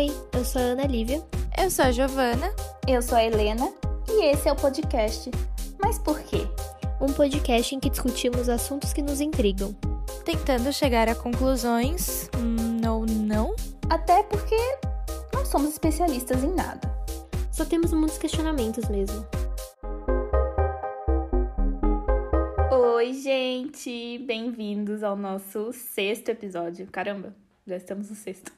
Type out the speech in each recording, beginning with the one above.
Oi, eu sou a Ana Lívia. Eu sou a Giovana. Eu sou a Helena. E esse é o podcast. Mas por quê? Um podcast em que discutimos assuntos que nos intrigam. Tentando chegar a conclusões. Hum, ou não? Até porque não somos especialistas em nada. Só temos muitos questionamentos mesmo. Oi, gente! Bem-vindos ao nosso sexto episódio. Caramba, já estamos no sexto.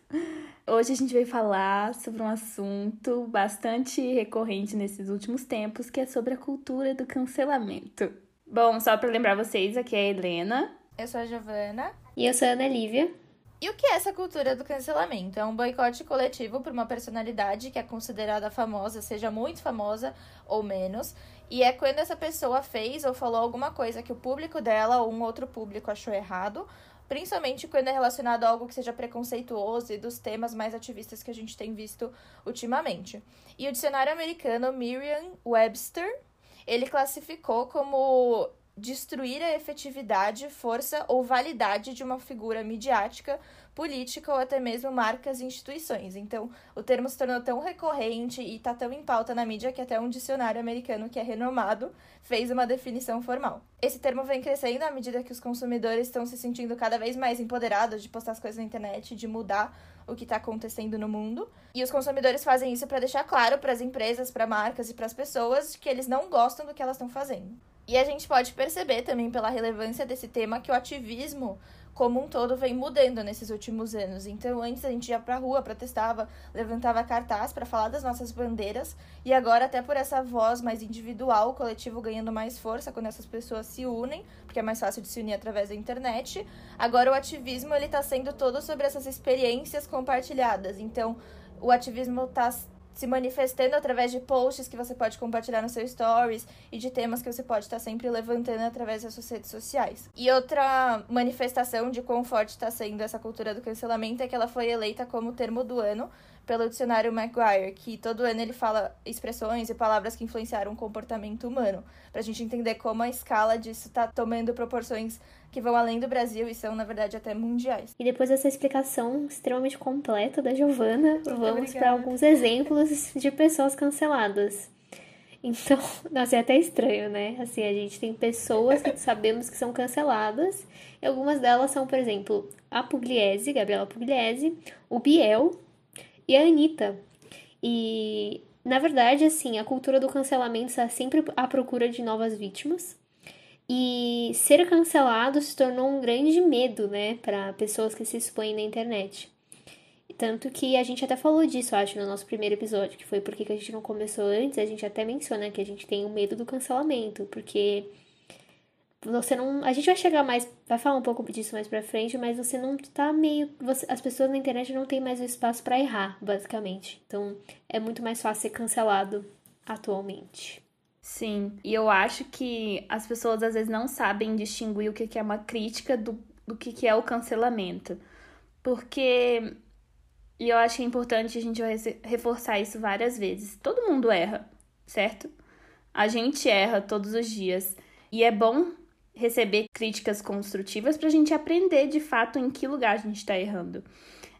Hoje a gente vai falar sobre um assunto bastante recorrente nesses últimos tempos, que é sobre a cultura do cancelamento. Bom, só para lembrar vocês, aqui é a Helena. Eu sou a Giovana. E eu sou a Ana Lívia. E o que é essa cultura do cancelamento? É um boicote coletivo por uma personalidade que é considerada famosa, seja muito famosa ou menos, e é quando essa pessoa fez ou falou alguma coisa que o público dela ou um outro público achou errado, principalmente quando é relacionado a algo que seja preconceituoso e dos temas mais ativistas que a gente tem visto ultimamente. E o dicionário americano Merriam-Webster, ele classificou como destruir a efetividade, força ou validade de uma figura midiática, política ou até mesmo marcas e instituições. Então, o termo se tornou tão recorrente e está tão em pauta na mídia que até um dicionário americano que é renomado fez uma definição formal. Esse termo vem crescendo à medida que os consumidores estão se sentindo cada vez mais empoderados de postar as coisas na internet, de mudar o que está acontecendo no mundo. E os consumidores fazem isso para deixar claro para as empresas, para marcas e para as pessoas que eles não gostam do que elas estão fazendo. E a gente pode perceber também pela relevância desse tema que o ativismo como um todo vem mudando nesses últimos anos. Então, antes a gente ia pra rua, protestava, levantava cartaz para falar das nossas bandeiras, e agora até por essa voz mais individual, o coletivo ganhando mais força quando essas pessoas se unem, porque é mais fácil de se unir através da internet. Agora o ativismo ele tá sendo todo sobre essas experiências compartilhadas. Então, o ativismo está se manifestando através de posts que você pode compartilhar no seu stories e de temas que você pode estar sempre levantando através das suas redes sociais. E outra manifestação de quão forte está sendo essa cultura do cancelamento é que ela foi eleita como termo do ano pelo dicionário Maguire, que todo ano ele fala expressões e palavras que influenciaram o comportamento humano, para a gente entender como a escala disso está tomando proporções que vão além do Brasil e são, na verdade, até mundiais. E depois dessa explicação extremamente completa da Giovana, vamos para alguns exemplos de pessoas canceladas. Então, nossa, é até estranho, né? Assim, a gente tem pessoas que sabemos que são canceladas, e algumas delas são, por exemplo, a Pugliese, Gabriela Pugliese, o Biel e a Anitta. E, na verdade, assim, a cultura do cancelamento está sempre à procura de novas vítimas. E ser cancelado se tornou um grande medo, né, para pessoas que se expõem na internet. Tanto que a gente até falou disso, acho, no nosso primeiro episódio, que foi porque que a gente não começou antes, a gente até menciona que a gente tem o medo do cancelamento, porque você não. A gente vai chegar mais. Vai falar um pouco disso mais pra frente, mas você não tá meio. Você, as pessoas na internet não têm mais o espaço para errar, basicamente. Então é muito mais fácil ser cancelado atualmente. Sim, e eu acho que as pessoas às vezes não sabem distinguir o que é uma crítica do, do que é o cancelamento. Porque. E eu acho que é importante a gente reforçar isso várias vezes. Todo mundo erra, certo? A gente erra todos os dias. E é bom receber críticas construtivas para a gente aprender de fato em que lugar a gente está errando.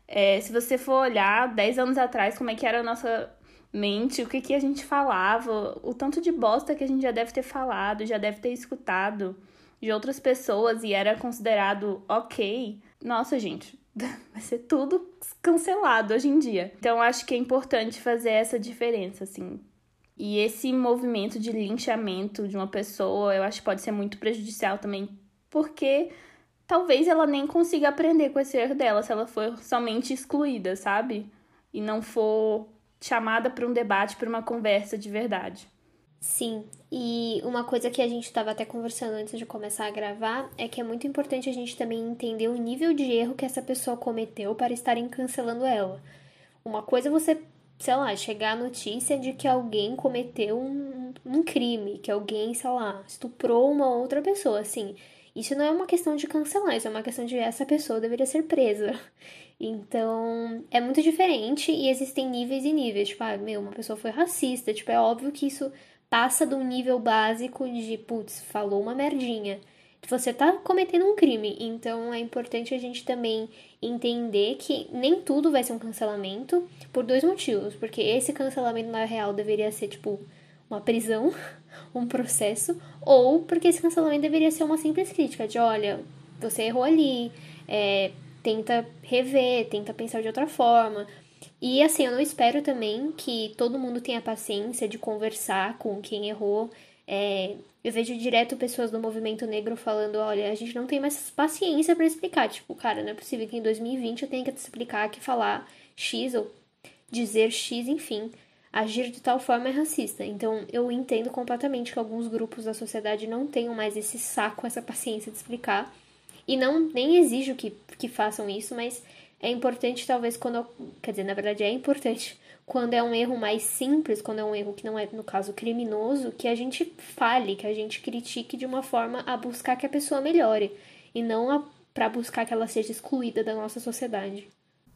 É, se você for olhar 10 anos atrás, como é que era a nossa mente, o que, que a gente falava, o tanto de bosta que a gente já deve ter falado, já deve ter escutado de outras pessoas e era considerado ok. Nossa, gente, vai ser tudo cancelado hoje em dia. Então acho que é importante fazer essa diferença, assim. E esse movimento de linchamento de uma pessoa, eu acho que pode ser muito prejudicial também, porque talvez ela nem consiga aprender com esse erro dela se ela for somente excluída, sabe? E não for chamada para um debate, para uma conversa de verdade. Sim, e uma coisa que a gente estava até conversando antes de começar a gravar é que é muito importante a gente também entender o nível de erro que essa pessoa cometeu para estarem cancelando ela. Uma coisa é você, sei lá, chegar a notícia de que alguém cometeu um, um crime, que alguém, sei lá, estuprou uma outra pessoa, assim. Isso não é uma questão de cancelar, isso é uma questão de essa pessoa deveria ser presa. Então, é muito diferente e existem níveis e níveis. Tipo, ah, meu, uma pessoa foi racista. Tipo, é óbvio que isso passa de um nível básico de, putz, falou uma merdinha. você tá cometendo um crime. Então é importante a gente também entender que nem tudo vai ser um cancelamento por dois motivos. Porque esse cancelamento na real deveria ser, tipo, uma prisão, um processo, ou porque esse cancelamento deveria ser uma simples crítica de olha, você errou ali, é, tenta rever, tenta pensar de outra forma. E assim, eu não espero também que todo mundo tenha paciência de conversar com quem errou. É, eu vejo direto pessoas do movimento negro falando: olha, a gente não tem mais paciência para explicar. Tipo, cara, não é possível que em 2020 eu tenha que te explicar que falar X ou dizer X, enfim, agir de tal forma é racista. Então, eu entendo completamente que alguns grupos da sociedade não tenham mais esse saco, essa paciência de explicar. E não nem exijo que, que façam isso, mas é importante talvez quando. Quer dizer, na verdade é importante quando é um erro mais simples, quando é um erro que não é, no caso, criminoso, que a gente fale, que a gente critique de uma forma a buscar que a pessoa melhore. E não para buscar que ela seja excluída da nossa sociedade.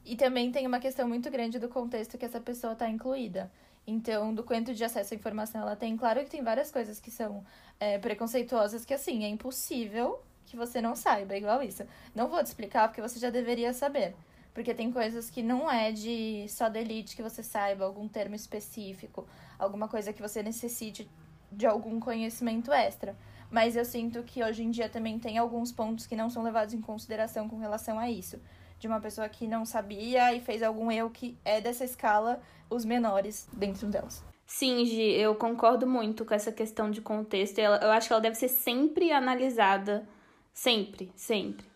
E também tem uma questão muito grande do contexto que essa pessoa está incluída. Então, do quanto de acesso à informação ela tem, claro que tem várias coisas que são é, preconceituosas que, assim, é impossível que você não saiba, igual isso. Não vou te explicar porque você já deveria saber. Porque tem coisas que não é de só da elite que você saiba, algum termo específico, alguma coisa que você necessite de algum conhecimento extra. Mas eu sinto que hoje em dia também tem alguns pontos que não são levados em consideração com relação a isso. De uma pessoa que não sabia e fez algum erro que é dessa escala, os menores dentro delas. Sim, Gi, eu concordo muito com essa questão de contexto. Eu acho que ela deve ser sempre analisada Sempre, sempre.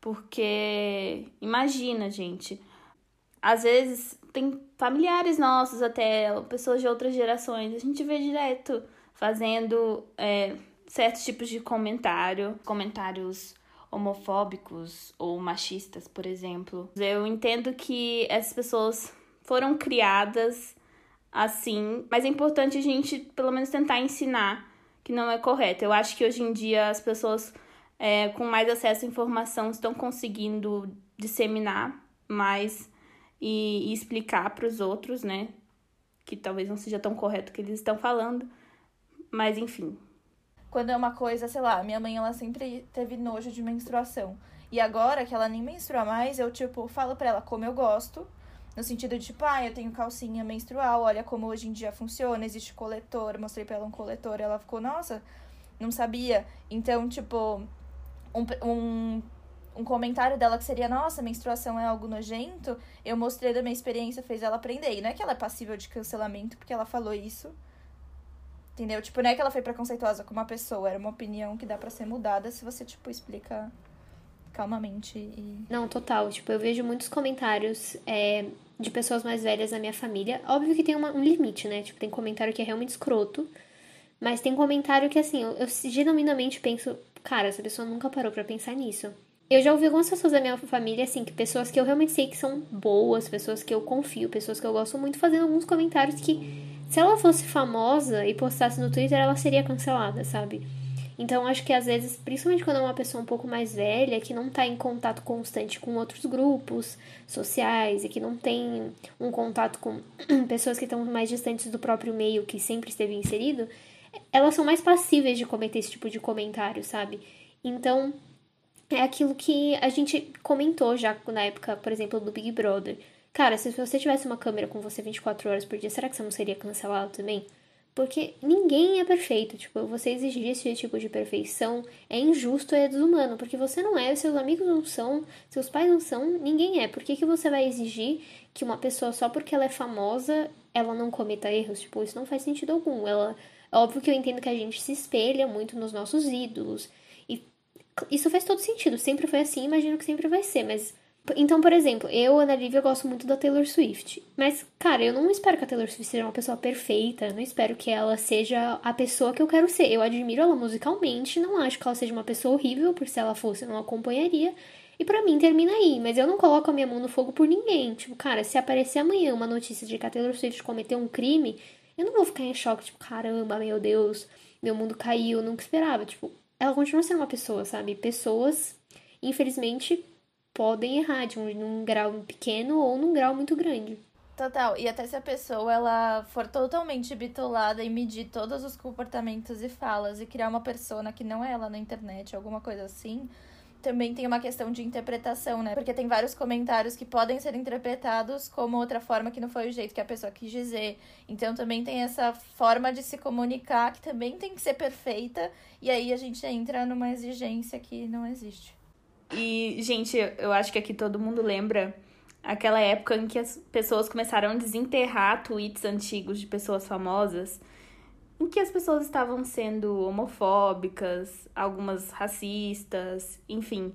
Porque imagina, gente. Às vezes tem familiares nossos, até pessoas de outras gerações, a gente vê direto fazendo é, certos tipos de comentário, comentários homofóbicos ou machistas, por exemplo. Eu entendo que essas pessoas foram criadas assim, mas é importante a gente pelo menos tentar ensinar que não é correto. Eu acho que hoje em dia as pessoas é, com mais acesso à informação, estão conseguindo disseminar mais e, e explicar para os outros, né? Que talvez não seja tão correto o que eles estão falando, mas enfim. Quando é uma coisa, sei lá, minha mãe ela sempre teve nojo de menstruação. E agora que ela nem menstrua mais, eu tipo falo para ela como eu gosto, no sentido de tipo, ah, eu tenho calcinha menstrual, olha como hoje em dia funciona, existe coletor, mostrei para ela um coletor, ela ficou, nossa, não sabia. Então, tipo, um, um, um comentário dela que seria, nossa, menstruação é algo nojento, eu mostrei da minha experiência, fez ela aprender. E não é que ela é passível de cancelamento porque ela falou isso. Entendeu? Tipo, não é que ela foi preconceituosa com uma pessoa, era uma opinião que dá para ser mudada se você, tipo, explica calmamente e. Não, total. Tipo, eu vejo muitos comentários é, de pessoas mais velhas na minha família. Óbvio que tem uma, um limite, né? Tipo, tem comentário que é realmente escroto. Mas tem comentário que, assim, eu, eu genuinamente penso, cara, essa pessoa nunca parou para pensar nisso. Eu já ouvi algumas pessoas da minha família, assim, que pessoas que eu realmente sei que são boas, pessoas que eu confio, pessoas que eu gosto muito, fazendo alguns comentários que, se ela fosse famosa e postasse no Twitter, ela seria cancelada, sabe? Então, acho que às vezes, principalmente quando é uma pessoa um pouco mais velha, que não tá em contato constante com outros grupos sociais e que não tem um contato com pessoas que estão mais distantes do próprio meio que sempre esteve inserido, elas são mais passíveis de cometer esse tipo de comentário, sabe? Então, é aquilo que a gente comentou já na época, por exemplo, do Big Brother. Cara, se você tivesse uma câmera com você 24 horas por dia, será que você não seria cancelado também? Porque ninguém é perfeito. Tipo, você exigir esse tipo de perfeição é injusto é desumano. Porque você não é, seus amigos não são, seus pais não são, ninguém é. Por que, que você vai exigir que uma pessoa, só porque ela é famosa, ela não cometa erros? Tipo, isso não faz sentido algum. Ela Óbvio que eu entendo que a gente se espelha muito nos nossos ídolos. E isso faz todo sentido. Sempre foi assim, imagino que sempre vai ser, mas. Então, por exemplo, eu, Ana Lívia, gosto muito da Taylor Swift. Mas, cara, eu não espero que a Taylor Swift seja uma pessoa perfeita. Não espero que ela seja a pessoa que eu quero ser. Eu admiro ela musicalmente, não acho que ela seja uma pessoa horrível, por se ela fosse, eu não acompanharia. E para mim termina aí, mas eu não coloco a minha mão no fogo por ninguém. Tipo, cara, se aparecer amanhã uma notícia de que a Taylor Swift cometeu um crime, eu não vou ficar em choque, tipo, caramba, meu Deus, meu mundo caiu, nunca esperava. Tipo, ela continua sendo uma pessoa, sabe? Pessoas, infelizmente, podem errar de um, num grau pequeno ou num grau muito grande. Total. E até se a pessoa ela for totalmente bitolada e medir todos os comportamentos e falas e criar uma persona que não é ela na internet, alguma coisa assim, também tem uma questão de interpretação, né? Porque tem vários comentários que podem ser interpretados como outra forma que não foi o jeito que a pessoa quis dizer. Então também tem essa forma de se comunicar que também tem que ser perfeita. E aí a gente entra numa exigência que não existe. E, gente, eu acho que aqui todo mundo lembra aquela época em que as pessoas começaram a desenterrar tweets antigos de pessoas famosas, em que as pessoas estavam sendo homofóbicas, algumas racistas, enfim.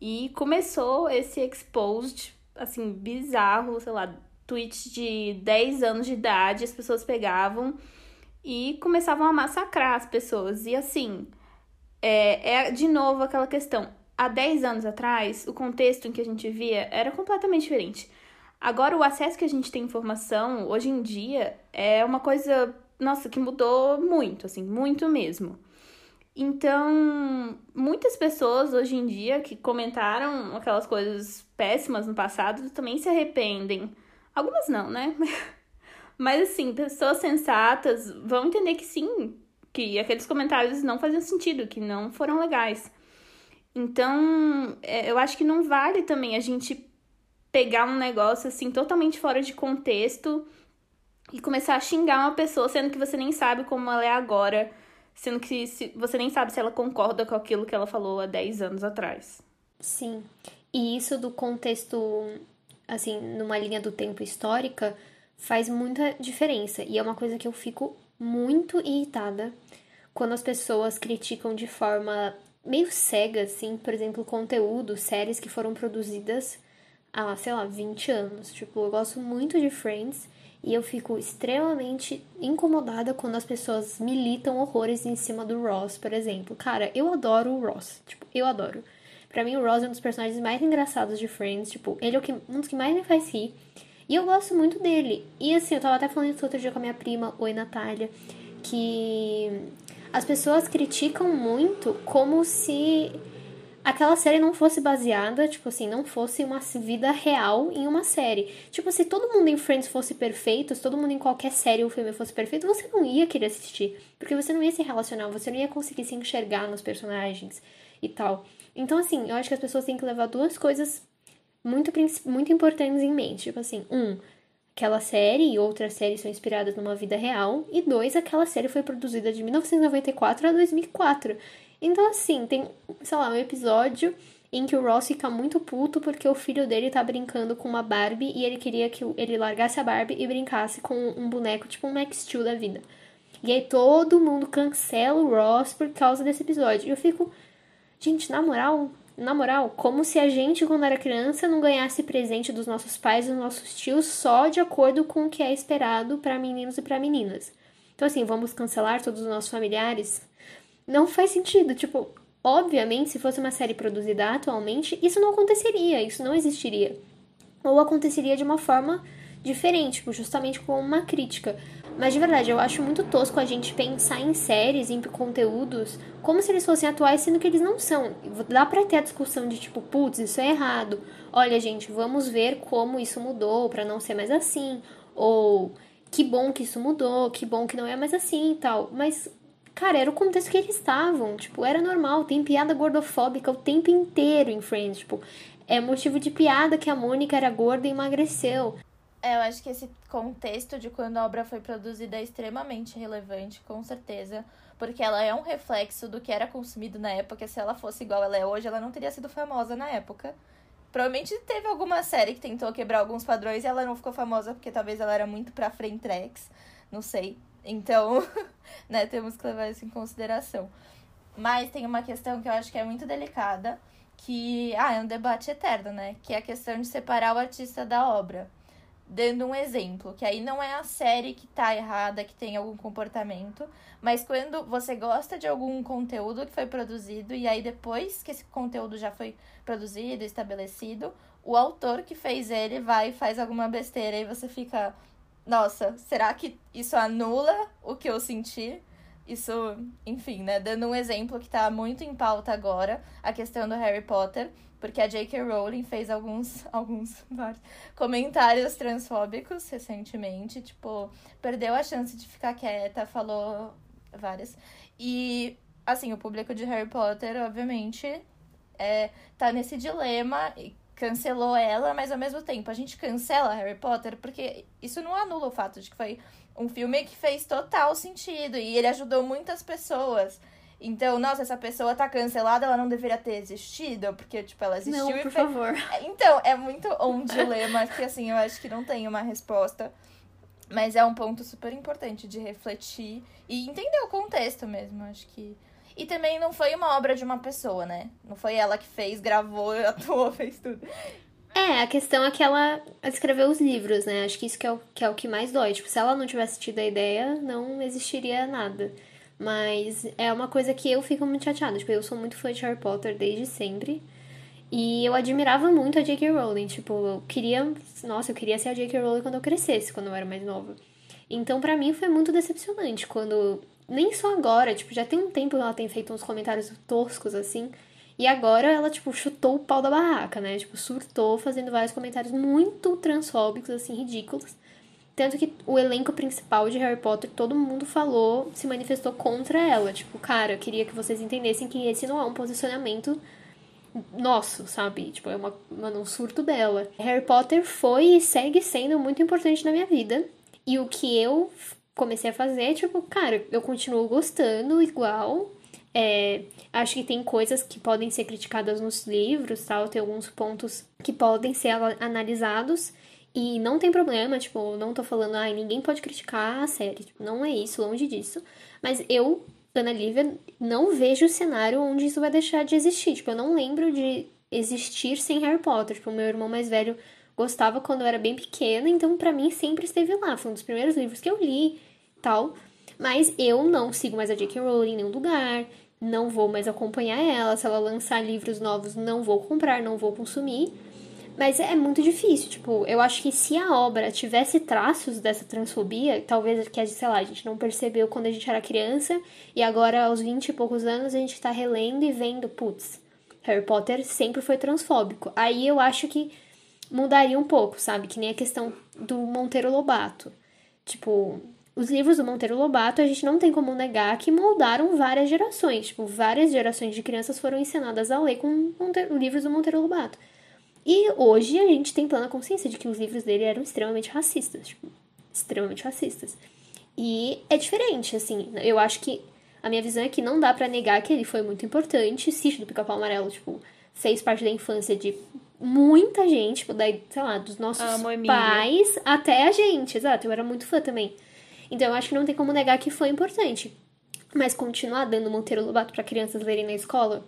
E começou esse exposed, assim, bizarro, sei lá, tweets de 10 anos de idade, as pessoas pegavam e começavam a massacrar as pessoas. E assim, é, é de novo aquela questão há 10 anos atrás, o contexto em que a gente via era completamente diferente. Agora, o acesso que a gente tem à informação, hoje em dia, é uma coisa, nossa, que mudou muito, assim, muito mesmo. Então, muitas pessoas hoje em dia que comentaram aquelas coisas péssimas no passado também se arrependem. Algumas não, né? Mas, assim, pessoas sensatas vão entender que sim, que aqueles comentários não faziam sentido, que não foram legais. Então, é, eu acho que não vale também a gente pegar um negócio assim totalmente fora de contexto e começar a xingar uma pessoa, sendo que você nem sabe como ela é agora, sendo que se, você nem sabe se ela concorda com aquilo que ela falou há 10 anos atrás. Sim. E isso do contexto, assim, numa linha do tempo histórica, faz muita diferença. E é uma coisa que eu fico muito irritada quando as pessoas criticam de forma meio cega, assim, por exemplo, conteúdo, séries que foram produzidas há, sei lá, 20 anos. Tipo, eu gosto muito de Friends e eu fico extremamente incomodada quando as pessoas militam horrores em cima do Ross, por exemplo. Cara, eu adoro o Ross. Tipo, eu adoro. Pra mim, o Ross é um dos personagens mais engraçados de Friends. Tipo, ele é um dos que mais me faz rir. E eu gosto muito dele. E assim, eu tava até falando isso outro dia com a minha prima, Oi Natália, que as pessoas criticam muito como se aquela série não fosse baseada, tipo assim, não fosse uma vida real em uma série. Tipo, se todo mundo em Friends fosse perfeito, se todo mundo em qualquer série ou filme fosse perfeito, você não ia querer assistir. Porque você não ia se relacionar, você não ia conseguir se enxergar nos personagens e tal. Então, assim, eu acho que as pessoas têm que levar duas coisas muito, muito importantes em mente. Tipo assim, um, aquela série e outras séries são inspiradas numa vida real, e dois, aquela série foi produzida de 1994 a 2004. Então, assim, tem, sei lá, um episódio em que o Ross fica muito puto porque o filho dele tá brincando com uma Barbie e ele queria que ele largasse a Barbie e brincasse com um boneco tipo um Max Steel da vida. E aí todo mundo cancela o Ross por causa desse episódio. E eu fico, gente, na moral, na moral, como se a gente, quando era criança, não ganhasse presente dos nossos pais e dos nossos tios só de acordo com o que é esperado para meninos e para meninas. Então, assim, vamos cancelar todos os nossos familiares? Não faz sentido. Tipo, obviamente, se fosse uma série produzida atualmente, isso não aconteceria, isso não existiria. Ou aconteceria de uma forma diferente, tipo, justamente com uma crítica. Mas de verdade, eu acho muito tosco a gente pensar em séries, em conteúdos, como se eles fossem atuais, sendo que eles não são. Dá pra ter a discussão de tipo, putz, isso é errado. Olha, gente, vamos ver como isso mudou para não ser mais assim. Ou que bom que isso mudou, que bom que não é mais assim e tal. Mas, cara, era o contexto que eles estavam. Tipo, era normal. Tem piada gordofóbica o tempo inteiro em Friends. Tipo, é motivo de piada que a Mônica era gorda e emagreceu. É, eu acho que esse contexto de quando a obra foi produzida é extremamente relevante, com certeza. Porque ela é um reflexo do que era consumido na época. Se ela fosse igual ela é hoje, ela não teria sido famosa na época. Provavelmente teve alguma série que tentou quebrar alguns padrões e ela não ficou famosa porque talvez ela era muito pra Frentex. Não sei. Então, né, temos que levar isso em consideração. Mas tem uma questão que eu acho que é muito delicada, que ah, é um debate eterno, né? Que é a questão de separar o artista da obra dando um exemplo, que aí não é a série que tá errada, que tem algum comportamento, mas quando você gosta de algum conteúdo que foi produzido e aí depois que esse conteúdo já foi produzido, estabelecido, o autor que fez ele vai e faz alguma besteira e você fica, nossa, será que isso anula o que eu senti? isso, enfim, né? Dando um exemplo que tá muito em pauta agora, a questão do Harry Potter, porque a J.K. Rowling fez alguns, alguns vários, comentários transfóbicos recentemente, tipo, perdeu a chance de ficar quieta, falou várias. E, assim, o público de Harry Potter, obviamente, é, tá nesse dilema cancelou ela, mas ao mesmo tempo a gente cancela Harry Potter porque isso não anula o fato de que foi um filme que fez total sentido e ele ajudou muitas pessoas. Então, nossa, essa pessoa tá cancelada, ela não deveria ter existido, porque, tipo, ela existiu não, e por fez... favor. Então, é muito um dilema que, assim, eu acho que não tem uma resposta. Mas é um ponto super importante de refletir e entender o contexto mesmo, acho que. E também não foi uma obra de uma pessoa, né? Não foi ela que fez, gravou, atuou, fez tudo. É, a questão é que ela escreveu os livros, né? Acho que isso que é o que, é o que mais dói. Tipo, se ela não tivesse tido a ideia, não existiria nada. Mas é uma coisa que eu fico muito chateada. Tipo, eu sou muito fã de Harry Potter desde sempre. E eu admirava muito a J.K. Rowling. Tipo, eu queria. Nossa, eu queria ser a J.K. Rowling quando eu crescesse, quando eu era mais nova. Então, para mim, foi muito decepcionante quando. Nem só agora, tipo, já tem um tempo que ela tem feito uns comentários toscos assim. E agora ela, tipo, chutou o pau da barraca, né? Tipo, surtou fazendo vários comentários muito transfóbicos, assim, ridículos. Tanto que o elenco principal de Harry Potter, todo mundo falou, se manifestou contra ela. Tipo, cara, eu queria que vocês entendessem que esse não é um posicionamento nosso, sabe? Tipo, é uma, um surto dela. Harry Potter foi e segue sendo muito importante na minha vida. E o que eu comecei a fazer, tipo, cara, eu continuo gostando igual. É, acho que tem coisas que podem ser criticadas nos livros, tal, tem alguns pontos que podem ser analisados e não tem problema, tipo, não tô falando, ai, ninguém pode criticar a série, tipo, não é isso, longe disso. Mas eu, Ana Lívia, não vejo o cenário onde isso vai deixar de existir. Tipo, eu não lembro de existir sem Harry Potter. Tipo, meu irmão mais velho gostava quando eu era bem pequena, então para mim sempre esteve lá. Foi um dos primeiros livros que eu li, tal. Mas eu não sigo mais a J.K. Rowling em nenhum lugar, não vou mais acompanhar ela. Se ela lançar livros novos, não vou comprar, não vou consumir. Mas é muito difícil, tipo, eu acho que se a obra tivesse traços dessa transfobia, talvez que, sei lá, a gente não percebeu quando a gente era criança, e agora aos 20 e poucos anos a gente tá relendo e vendo, putz, Harry Potter sempre foi transfóbico. Aí eu acho que mudaria um pouco, sabe? Que nem a questão do Monteiro Lobato. Tipo, os livros do Monteiro Lobato, a gente não tem como negar que moldaram várias gerações. Tipo, várias gerações de crianças foram ensinadas a ler com Monteiro, livros do Monteiro Lobato. E hoje a gente tem plena consciência de que os livros dele eram extremamente racistas. Tipo, extremamente racistas. E é diferente, assim. Eu acho que a minha visão é que não dá para negar que ele foi muito importante. Sítio do Pica-Pau Amarelo, tipo, fez parte da infância de muita gente, tipo, daí, sei lá, dos nossos pais até a gente. Exato, eu era muito fã também. Então eu acho que não tem como negar que foi importante. Mas continuar dando Monteiro Lobato para crianças lerem na escola,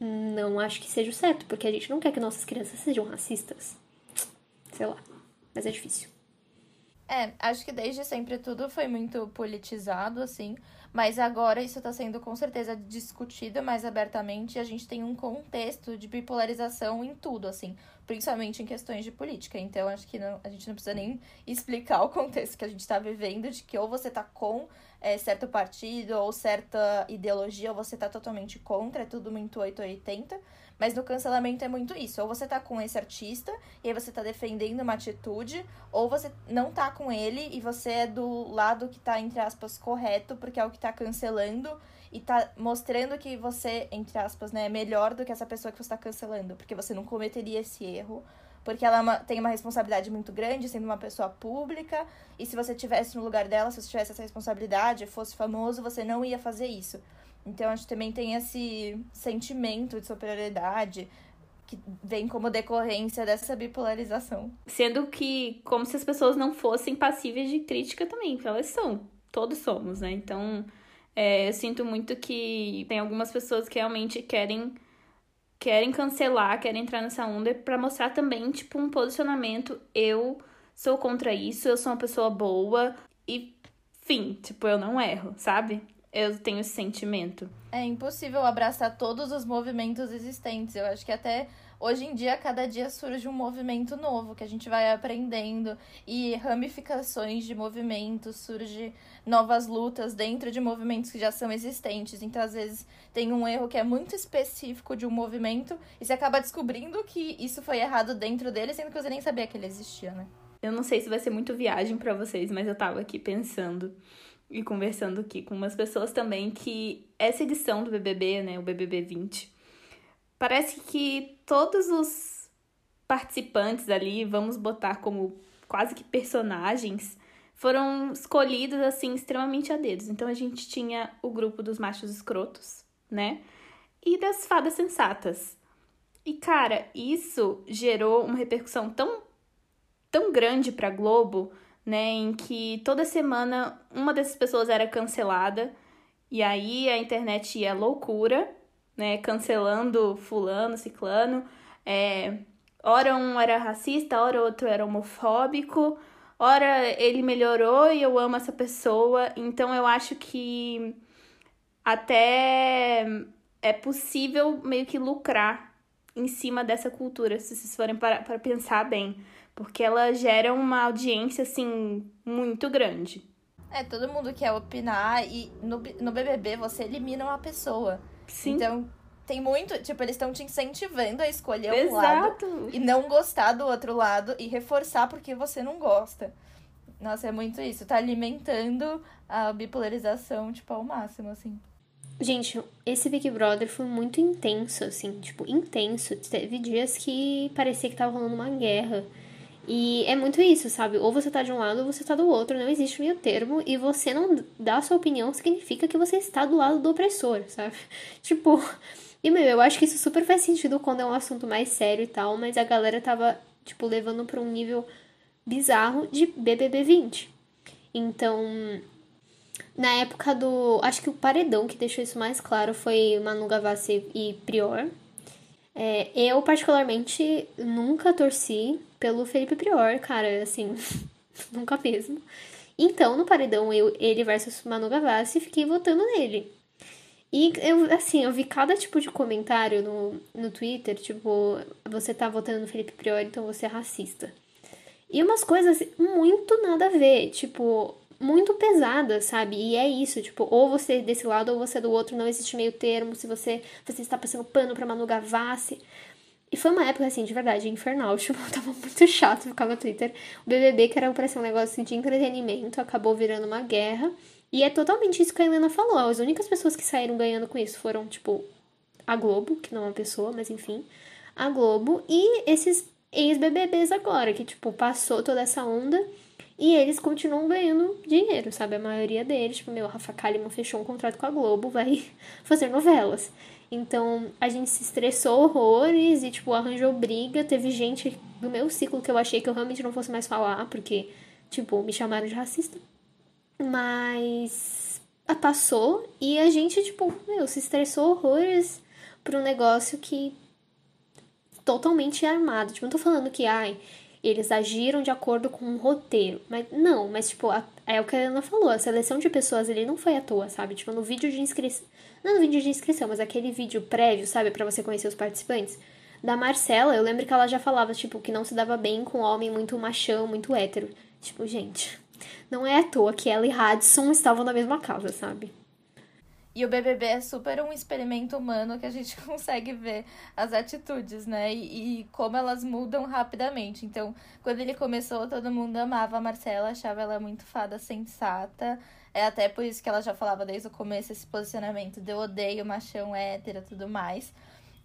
não acho que seja o certo, porque a gente não quer que nossas crianças sejam racistas. Sei lá, mas é difícil. É, acho que desde sempre tudo foi muito politizado, assim, mas agora isso está sendo com certeza discutido mais abertamente e a gente tem um contexto de bipolarização em tudo, assim, principalmente em questões de política. Então, acho que não, a gente não precisa nem explicar o contexto que a gente está vivendo, de que ou você está com é, certo partido ou certa ideologia, ou você tá totalmente contra, é tudo muito 880. Mas no cancelamento é muito isso. Ou você tá com esse artista e aí você tá defendendo uma atitude, ou você não tá com ele e você é do lado que tá, entre aspas, correto, porque é o que tá cancelando e tá mostrando que você, entre aspas, né, é melhor do que essa pessoa que você tá cancelando, porque você não cometeria esse erro porque ela é tem uma responsabilidade muito grande, sendo uma pessoa pública, e se você tivesse no lugar dela, se você tivesse essa responsabilidade, fosse famoso, você não ia fazer isso. Então, a gente também tem esse sentimento de superioridade que vem como decorrência dessa bipolarização. Sendo que, como se as pessoas não fossem passíveis de crítica também, elas são. Todos somos, né? Então, é, eu sinto muito que tem algumas pessoas que realmente querem querem cancelar, querem entrar nessa onda para mostrar também, tipo, um posicionamento. Eu sou contra isso, eu sou uma pessoa boa e, fim, tipo, eu não erro, sabe? Eu tenho esse sentimento. É impossível abraçar todos os movimentos existentes. Eu acho que até hoje em dia, cada dia surge um movimento novo que a gente vai aprendendo e ramificações de movimentos, surge novas lutas dentro de movimentos que já são existentes. Então, às vezes, tem um erro que é muito específico de um movimento e você acaba descobrindo que isso foi errado dentro dele, sendo que você nem sabia que ele existia, né? Eu não sei se vai ser muito viagem para vocês, mas eu tava aqui pensando e conversando aqui com umas pessoas também que essa edição do BBB, né, o BBB 20, parece que todos os participantes ali, vamos botar como quase que personagens, foram escolhidos assim extremamente a dedos. Então a gente tinha o grupo dos machos escrotos, né? E das fadas sensatas. E cara, isso gerou uma repercussão tão tão grande para Globo, né, em que toda semana uma dessas pessoas era cancelada e aí a internet ia loucura, né, cancelando fulano, ciclano, é, ora um era racista, ora outro era homofóbico, ora ele melhorou e eu amo essa pessoa, então eu acho que até é possível meio que lucrar em cima dessa cultura, se vocês forem para, para pensar bem porque ela gera uma audiência, assim, muito grande. É, todo mundo quer opinar e no, no BBB você elimina uma pessoa. Sim. Então, tem muito, tipo, eles estão te incentivando a escolher um Exato. lado e não gostar do outro lado e reforçar porque você não gosta. Nossa, é muito isso, tá alimentando a bipolarização, tipo, ao máximo, assim. Gente, esse Big Brother foi muito intenso, assim, tipo, intenso. Teve dias que parecia que tava rolando uma guerra. E é muito isso, sabe? Ou você tá de um lado ou você tá do outro, não existe meio termo, e você não dá sua opinião significa que você está do lado do opressor, sabe? Tipo, e meu, eu acho que isso super faz sentido quando é um assunto mais sério e tal, mas a galera tava, tipo, levando pra um nível bizarro de BBB 20. Então, na época do. Acho que o paredão que deixou isso mais claro foi Manu Gavassi e Prior. É, eu, particularmente, nunca torci pelo Felipe Prior, cara, assim, nunca mesmo. Então, no paredão, eu, ele versus Manu Gavassi, fiquei votando nele. E eu, assim, eu vi cada tipo de comentário no, no Twitter, tipo, você tá votando no Felipe Prior, então você é racista. E umas coisas muito nada a ver, tipo, muito pesadas, sabe? E é isso, tipo, ou você é desse lado ou você é do outro, não existe meio termo, se você, você está passando pano pra Manu Gavassi. E foi uma época, assim, de verdade, infernal. Tipo, tava muito chato ficar no Twitter. O BBB, que era pra ser um negócio de entretenimento, acabou virando uma guerra. E é totalmente isso que a Helena falou. As únicas pessoas que saíram ganhando com isso foram, tipo, a Globo, que não é uma pessoa, mas enfim. A Globo e esses ex-BBBs agora, que, tipo, passou toda essa onda e eles continuam ganhando dinheiro, sabe? A maioria deles, tipo, meu, Rafa Kalimann fechou um contrato com a Globo, vai fazer novelas. Então, a gente se estressou horrores e, tipo, arranjou briga. Teve gente do meu ciclo que eu achei que eu realmente não fosse mais falar, porque, tipo, me chamaram de racista. Mas passou e a gente, tipo, meu, se estressou horrores por um negócio que totalmente armado. Tipo, não tô falando que, ai, eles agiram de acordo com um roteiro. Mas não, mas tipo, a, é o que a Ana falou, a seleção de pessoas ali não foi à toa, sabe? Tipo, no vídeo de inscrição. Não no vídeo de inscrição, mas aquele vídeo prévio, sabe, para você conhecer os participantes. Da Marcela, eu lembro que ela já falava, tipo, que não se dava bem com um homem muito machão, muito hétero. Tipo, gente, não é à toa que ela e Radisson estavam na mesma casa, sabe? E o BBB é super um experimento humano que a gente consegue ver as atitudes, né? E, e, como elas mudam rapidamente. Então, quando ele começou, todo mundo amava a Marcela, achava ela muito fada sensata. É até por isso que ela já falava desde o começo esse posicionamento de eu odeio machão hétero e tudo mais.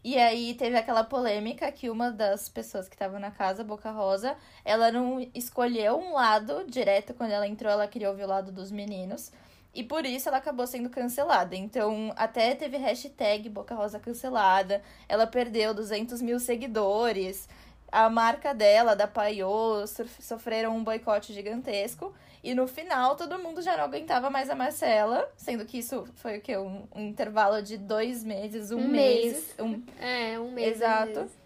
E aí teve aquela polêmica que uma das pessoas que estavam na casa, Boca Rosa, ela não escolheu um lado direto quando ela entrou, ela queria ouvir o lado dos meninos. E por isso ela acabou sendo cancelada. Então, até teve hashtag Boca Rosa cancelada. Ela perdeu 200 mil seguidores. A marca dela, da Paiô, sofreram um boicote gigantesco. E no final, todo mundo já não aguentava mais a Marcela. Sendo que isso foi o quê? Um, um intervalo de dois meses, um, um mês. mês. Um... É, um mês. Exato. Um mês.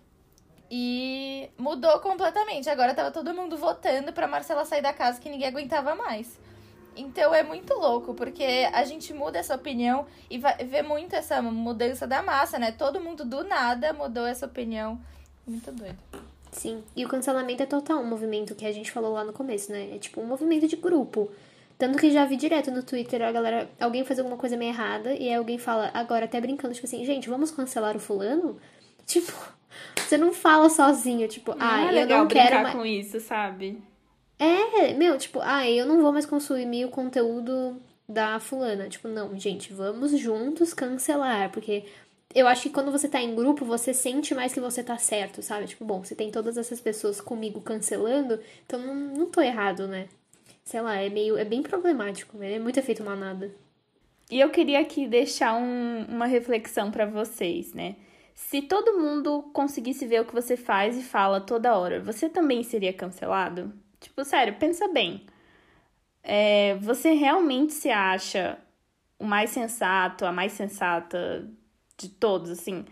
E mudou completamente. Agora tava todo mundo votando pra Marcela sair da casa que ninguém aguentava mais. Então é muito louco, porque a gente muda essa opinião e vai, vê muito essa mudança da massa, né? Todo mundo do nada mudou essa opinião Muito doido. Sim, e o cancelamento é total um movimento que a gente falou lá no começo, né? É tipo um movimento de grupo. Tanto que já vi direto no Twitter a galera, alguém faz alguma coisa meio errada e aí alguém fala, agora até brincando, tipo assim, gente, vamos cancelar o fulano? Tipo, você não fala sozinho, tipo, não ah, é eu não quero mais... com isso, sabe? É, meu, tipo, ah, eu não vou mais consumir o conteúdo da fulana. Tipo, não, gente, vamos juntos cancelar, porque eu acho que quando você tá em grupo, você sente mais que você tá certo, sabe? Tipo, bom, você tem todas essas pessoas comigo cancelando, então não, não tô errado, né? Sei lá, é meio. É bem problemático, né? É muito efeito manada. E eu queria aqui deixar um, uma reflexão para vocês, né? Se todo mundo conseguisse ver o que você faz e fala toda hora, você também seria cancelado? Tipo, sério, pensa bem. É, você realmente se acha o mais sensato, a mais sensata de todos, assim.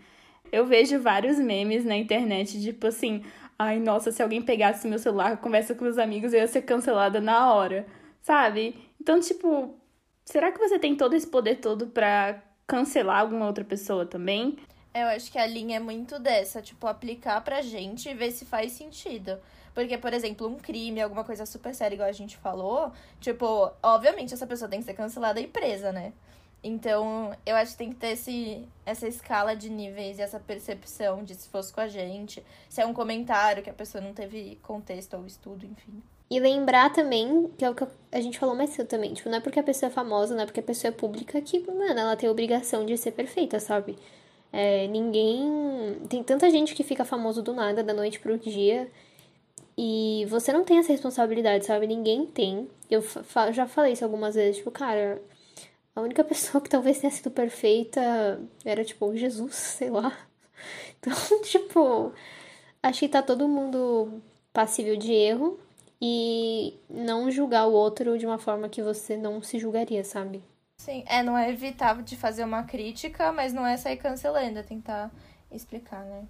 Eu vejo vários memes na internet, tipo assim, ai, nossa, se alguém pegasse meu celular, conversa com meus amigos, eu ia ser cancelada na hora, sabe? Então, tipo, será que você tem todo esse poder todo pra cancelar alguma outra pessoa também? Eu acho que a linha é muito dessa, tipo, aplicar pra gente e ver se faz sentido. Porque, por exemplo, um crime, alguma coisa super séria, igual a gente falou, tipo, obviamente essa pessoa tem que ser cancelada e presa, né? Então, eu acho que tem que ter esse, essa escala de níveis e essa percepção de se fosse com a gente, se é um comentário que a pessoa não teve contexto ou estudo, enfim. E lembrar também, que é o que a gente falou mais cedo também, tipo, não é porque a pessoa é famosa, não é porque a pessoa é pública que, mano, ela tem a obrigação de ser perfeita, sabe? É, ninguém. Tem tanta gente que fica famoso do nada, da noite pro dia. E você não tem essa responsabilidade, sabe? Ninguém tem. Eu já falei isso algumas vezes, tipo, cara, a única pessoa que talvez tenha sido perfeita era, tipo, Jesus, sei lá. Então, tipo, acho que tá todo mundo passível de erro e não julgar o outro de uma forma que você não se julgaria, sabe? Sim, é, não é evitar de fazer uma crítica, mas não é sair cancelando, é tentar explicar, né?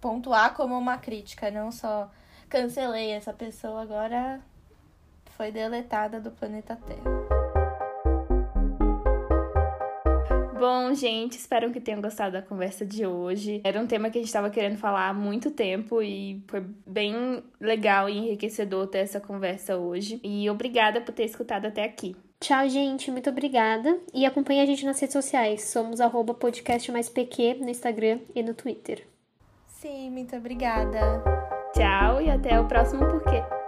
Pontuar como uma crítica, não só cancelei essa pessoa, agora foi deletada do planeta Terra. Bom, gente, espero que tenham gostado da conversa de hoje. Era um tema que a gente estava querendo falar há muito tempo e foi bem legal e enriquecedor ter essa conversa hoje. E obrigada por ter escutado até aqui. Tchau, gente. Muito obrigada. E acompanhe a gente nas redes sociais. Somos arroba podcast mais PQ no Instagram e no Twitter. Sim, muito obrigada. Tchau e até o próximo Porquê.